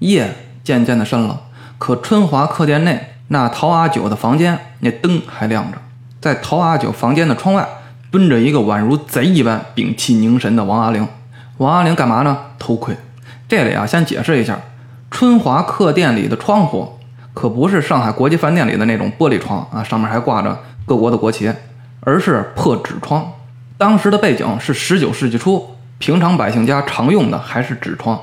夜渐渐的深了，可春华客店内那陶阿九的房间那灯还亮着，在陶阿九房间的窗外蹲着一个宛如贼一般屏气凝神的王阿玲。王阿玲干嘛呢？偷窥。这里啊，先解释一下，春华客店里的窗户可不是上海国际饭店里的那种玻璃窗啊，上面还挂着各国的国旗，而是破纸窗。当时的背景是十九世纪初，平常百姓家常用的还是纸窗。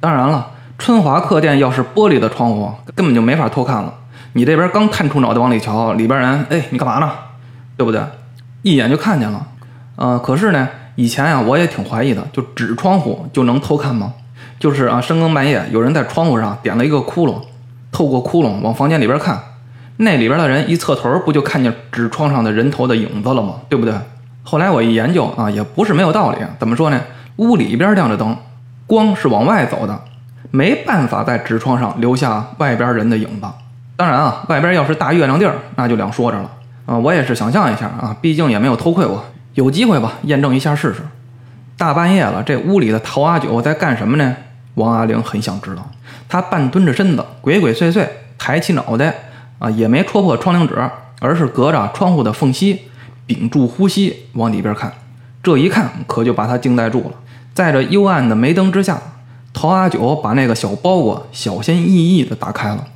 当然了，春华客店要是玻璃的窗户，根本就没法偷看了。你这边刚探出脑袋往里瞧，里边人，哎，你干嘛呢？对不对？一眼就看见了。呃，可是呢，以前呀，我也挺怀疑的，就纸窗户就能偷看吗？就是啊，深更半夜有人在窗户上点了一个窟窿，透过窟窿往房间里边看，那里边的人一侧头，不就看见纸窗上的人头的影子了吗？对不对？后来我一研究啊，也不是没有道理。怎么说呢？屋里边亮着灯，光是往外走的，没办法在纸窗上留下外边人的影子。当然啊，外边要是大月亮地儿，那就两说着了啊。我也是想象一下啊，毕竟也没有偷窥过，有机会吧，验证一下试试。大半夜了，这屋里的陶阿九在干什么呢？王阿玲很想知道。他半蹲着身子，鬼鬼祟祟，抬起脑袋啊，也没戳破窗棂纸，而是隔着窗户的缝隙。屏住呼吸往里边看，这一看可就把他惊呆住了。在这幽暗的煤灯之下，陶阿九把那个小包裹小心翼翼地打开了，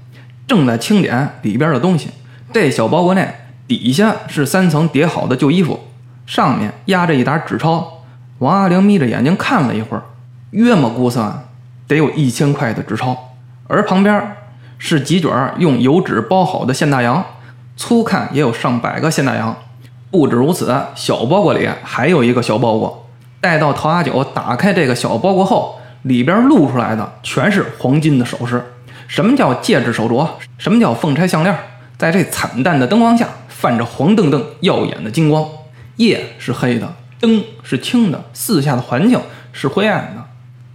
正在清点里边的东西。这小包裹内底下是三层叠好的旧衣服，上面压着一沓纸钞。王阿玲眯着眼睛看了一会儿，约摸估算得有一千块的纸钞，而旁边是几卷用油纸包好的现大洋，粗看也有上百个现大洋。不止如此，小包裹里还有一个小包裹。待到陶阿九打开这个小包裹后，里边露出来的全是黄金的首饰。什么叫戒指、手镯？什么叫凤钗项链？在这惨淡的灯光下，泛着黄澄澄、耀眼的金光。夜是黑的，灯是青的，四下的环境是灰暗的。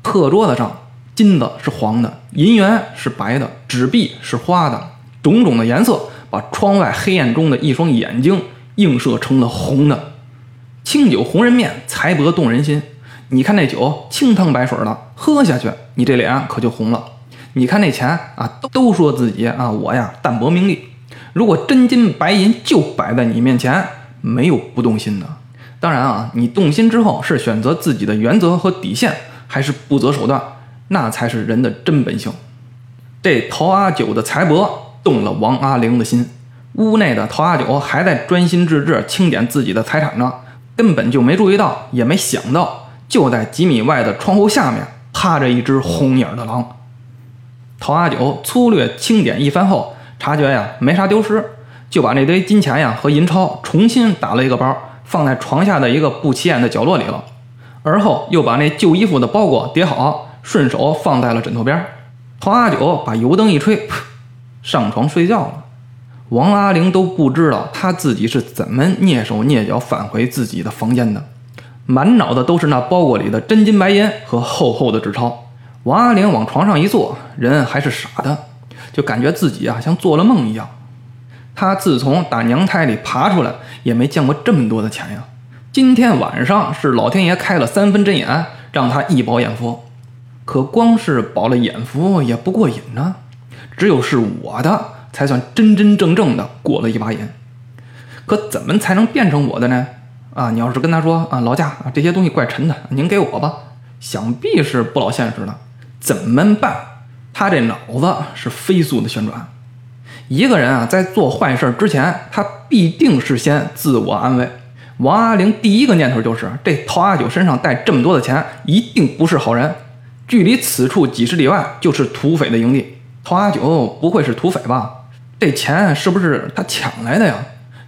课桌子上，金子是黄的，银元是白的，纸币是花的，种种的颜色把窗外黑暗中的一双眼睛。映射成了红的，清酒红人面，财帛动人心。你看那酒清汤白水的，喝下去，你这脸可就红了。你看那钱啊，都说自己啊，我呀淡泊名利。如果真金白银就摆在你面前，没有不动心的。当然啊，你动心之后是选择自己的原则和底线，还是不择手段，那才是人的真本性。这陶阿九的财帛动了王阿玲的心。屋内的陶阿九还在专心致志清点自己的财产呢，根本就没注意到，也没想到，就在几米外的窗户下面趴着一只红眼的狼。陶阿九粗略清点一番后，察觉呀没啥丢失，就把那堆金钱呀和银钞重新打了一个包，放在床下的一个不起眼的角落里了。而后又把那旧衣服的包裹叠好，顺手放在了枕头边。陶阿九把油灯一吹，上床睡觉了。王阿玲都不知道他自己是怎么蹑手蹑脚返回自己的房间的，满脑子都是那包裹里的真金白银和厚厚的纸钞。王阿玲往床上一坐，人还是傻的，就感觉自己啊像做了梦一样。他自从打娘胎里爬出来，也没见过这么多的钱呀。今天晚上是老天爷开了三分真眼，让他一饱眼福。可光是饱了眼福也不过瘾呢，只有是我的。才算真真正正的过了一把瘾，可怎么才能变成我的呢？啊，你要是跟他说啊，老贾啊，这些东西怪沉的，您给我吧，想必是不老现实的。怎么办？他这脑子是飞速的旋转。一个人啊，在做坏事之前，他必定是先自我安慰。王阿玲第一个念头就是，这陶阿九身上带这么多的钱，一定不是好人。距离此处几十里外就是土匪的营地，陶阿九不会是土匪吧？这钱是不是他抢来的呀？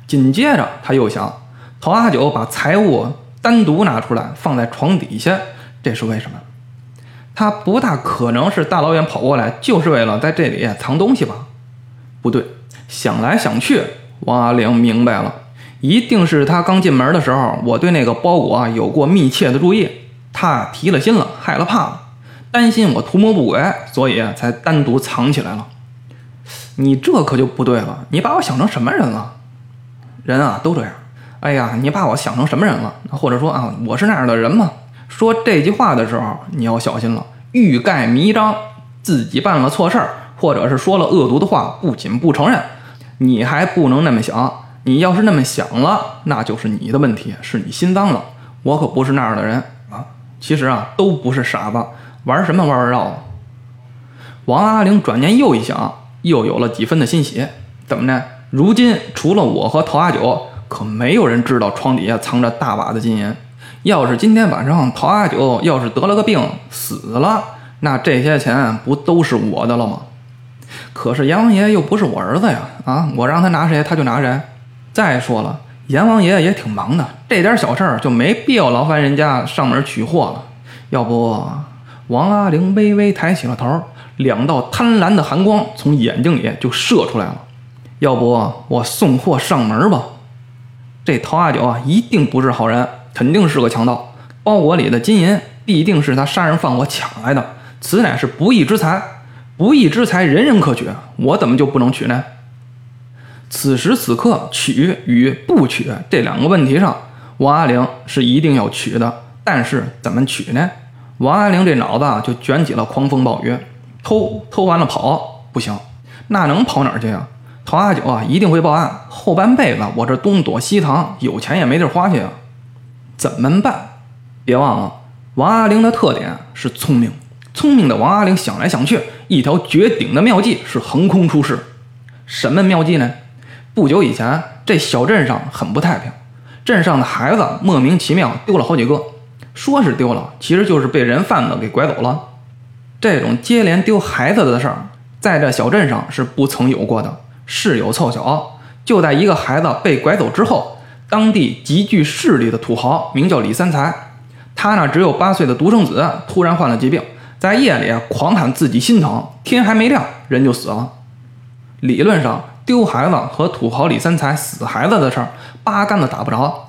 紧接着他又想，陶阿九把财物单独拿出来放在床底下，这是为什么？他不大可能是大老远跑过来，就是为了在这里藏东西吧？不对，想来想去，王阿玲明白了，一定是他刚进门的时候，我对那个包裹啊有过密切的注意，他提了心了，害了怕了，担心我图谋不轨，所以才单独藏起来了。你这可就不对了，你把我想成什么人了？人啊，都这样。哎呀，你把我想成什么人了？或者说啊，我是那样的人吗？说这句话的时候，你要小心了，欲盖弥彰，自己办了错事儿，或者是说了恶毒的话，不仅不承认，你还不能那么想。你要是那么想了，那就是你的问题，是你心脏了。我可不是那样的人啊。其实啊，都不是傻子，玩什么玩绕？王阿玲转念又一想，又有了几分的欣喜。怎么呢？如今除了我和陶阿九，可没有人知道床底下藏着大把的金银。要是今天晚上陶阿九要是得了个病死了，那这些钱不都是我的了吗？可是阎王爷又不是我儿子呀！啊，我让他拿谁他就拿谁。再说了，阎王爷也挺忙的，这点小事儿就没必要劳烦人家上门取货了。要不，王阿玲微微抬起了头，两道贪婪的寒光从眼睛里就射出来了。要不我送货上门吧？这陶阿九啊，一定不是好人，肯定是个强盗。包裹里的金银必定是他杀人放火抢来的，此乃是不义之财。不义之财，人人可取，我怎么就不能取呢？此时此刻，取与不取这两个问题上，王阿玲是一定要取的。但是怎么取呢？王阿玲这脑子啊，就卷起了狂风暴雨。偷偷完了跑不行，那能跑哪儿去啊？陶阿九啊，一定会报案。后半辈子我这东躲西藏，有钱也没地儿花去啊。怎么办？别忘了，王阿玲的特点是聪明。聪明的王阿玲想来想去，一条绝顶的妙计是横空出世。什么妙计呢？不久以前，这小镇上很不太平，镇上的孩子莫名其妙丢了好几个，说是丢了，其实就是被人贩子给拐走了。这种接连丢孩子的事儿，在这小镇上是不曾有过的，事有凑巧，就在一个孩子被拐走之后，当地极具势力的土豪名叫李三才，他那只有八岁的独生子突然患了疾病，在夜里狂喊自己心疼，天还没亮人就死了。理论上。丢孩子和土豪李三才死孩子的事儿八竿子打不着，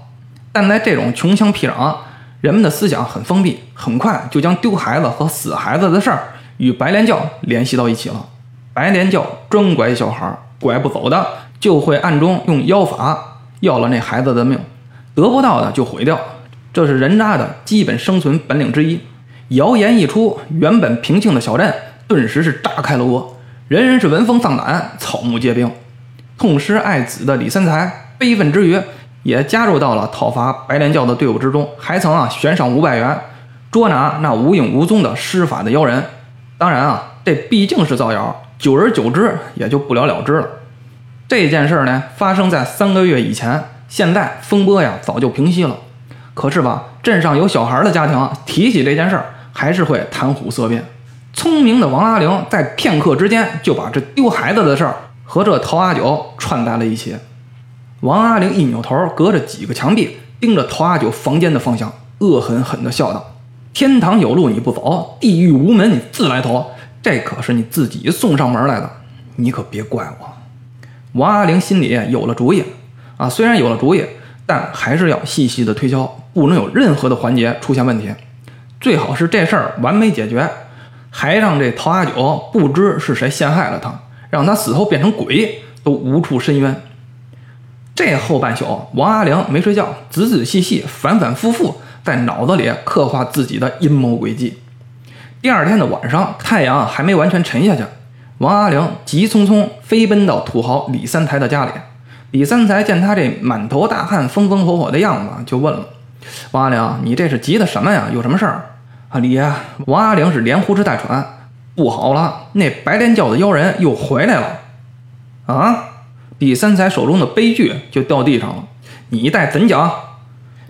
但在这种穷乡僻壤，人们的思想很封闭，很快就将丢孩子和死孩子的事儿与白莲教联系到一起了。白莲教专拐小孩，拐不走的就会暗中用妖法要了那孩子的命，得不到的就毁掉，这是人渣的基本生存本领之一。谣言一出，原本平静的小镇顿时是炸开了锅，人人是闻风丧胆，草木皆兵。痛失爱子的李三才悲愤之余，也加入到了讨伐白莲教的队伍之中，还曾啊悬赏五百元捉拿那无影无踪的施法的妖人。当然啊，这毕竟是造谣，久而久之也就不了了之了。这件事呢，发生在三个月以前，现在风波呀早就平息了。可是吧，镇上有小孩的家庭提起这件事儿，还是会谈虎色变。聪明的王阿玲在片刻之间就把这丢孩子的事儿。和这陶阿九串在了一起，王阿玲一扭头，隔着几个墙壁盯着陶阿九房间的方向，恶狠狠地笑道：“天堂有路你不走，地狱无门你自来投，这可是你自己送上门来的，你可别怪我。”王阿玲心里有了主意啊，虽然有了主意，但还是要细细的推敲，不能有任何的环节出现问题，最好是这事儿完美解决，还让这陶阿九不知是谁陷害了他。让他死后变成鬼都无处伸冤。这后半宿，王阿玲没睡觉，仔仔细细、反反复复在脑子里刻画自己的阴谋诡计。第二天的晚上，太阳还没完全沉下去，王阿玲急匆匆飞奔到土豪李三才的家里。李三才见他这满头大汗、风风火火的样子，就问了：“王阿玲，你这是急的什么呀？有什么事儿？”啊，李爷，王阿玲是连呼哧带喘。不好了，那白莲教的妖人又回来了！啊！李三才手中的悲剧就掉地上了。你待怎讲？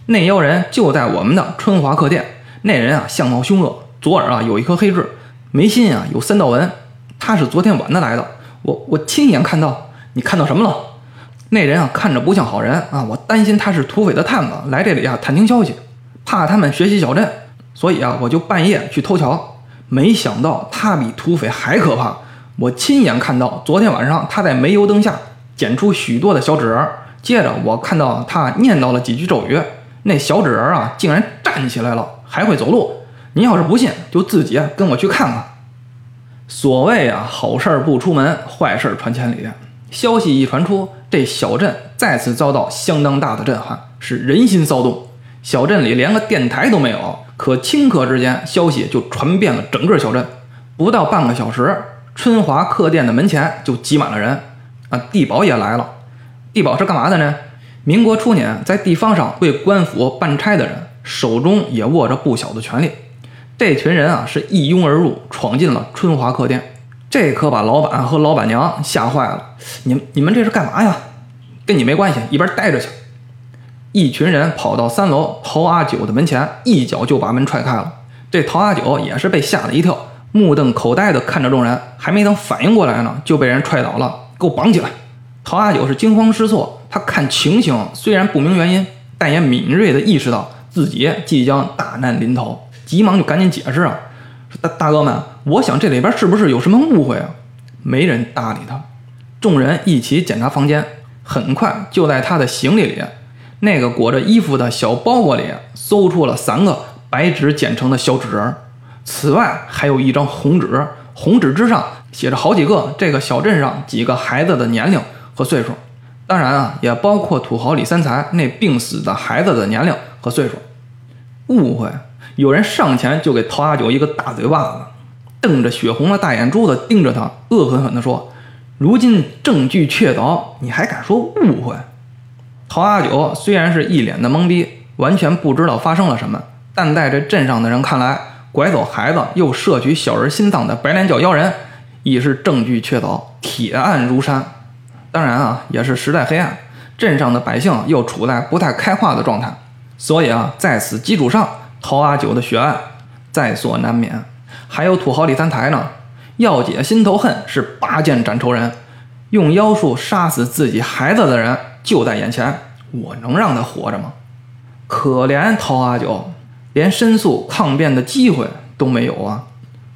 那妖人就在我们的春华客店。那人啊，相貌凶恶，左耳啊有一颗黑痣，眉心啊有三道纹。他是昨天晚上来的，我我亲眼看到。你看到什么了？那人啊，看着不像好人啊！我担心他是土匪的探子，来这里啊探听消息，怕他们学习小镇，所以啊，我就半夜去偷瞧。没想到他比土匪还可怕，我亲眼看到昨天晚上他在煤油灯下捡出许多的小纸人，接着我看到他念叨了几句咒语，那小纸人啊竟然站起来了，还会走路。你要是不信，就自己跟我去看看。所谓啊，好事不出门，坏事传千里。消息一传出，这小镇再次遭到相当大的震撼，是人心骚动。小镇里连个电台都没有。可顷刻之间，消息就传遍了整个小镇。不到半个小时，春华客店的门前就挤满了人啊！地保也来了。地保是干嘛的呢？民国初年，在地方上为官府办差的人，手中也握着不小的权力。这群人啊，是一拥而入，闯进了春华客店。这可把老板和老板娘吓坏了。你们你们这是干嘛呀？跟你没关系，一边待着去。一群人跑到三楼陶阿九的门前，一脚就把门踹开了。这陶阿九也是被吓了一跳，目瞪口呆地看着众人，还没等反应过来呢，就被人踹倒了。给我绑起来！陶阿九是惊慌失措，他看情形虽然不明原因，但也敏锐地意识到自己即将大难临头，急忙就赶紧解释啊：“大大哥们，我想这里边是不是有什么误会啊？”没人搭理他。众人一起检查房间，很快就在他的行李里，那个裹着衣服的小包裹里搜出了三个。白纸剪成的小纸人，此外还有一张红纸，红纸之上写着好几个这个小镇上几个孩子的年龄和岁数，当然啊，也包括土豪李三才那病死的孩子的年龄和岁数。误会，有人上前就给陶阿九一个大嘴巴子，瞪着血红的大眼珠子盯着他，恶狠狠地说：“如今证据确凿，你还敢说误会？”陶阿九虽然是一脸的懵逼，完全不知道发生了什么。但在这镇上的人看来，拐走孩子又摄取小人心脏的白莲教妖人，已是证据确凿，铁案如山。当然啊，也是时代黑暗，镇上的百姓又处在不太开化的状态，所以啊，在此基础上，陶阿九的血案在所难免。还有土豪李三台呢，要解心头恨，是拔剑斩仇人，用妖术杀死自己孩子的人就在眼前，我能让他活着吗？可怜陶阿九。连申诉抗辩的机会都没有啊！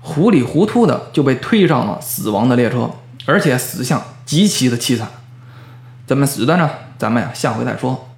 糊里糊涂的就被推上了死亡的列车，而且死相极其的凄惨。怎么死的呢？咱们呀，下回再说。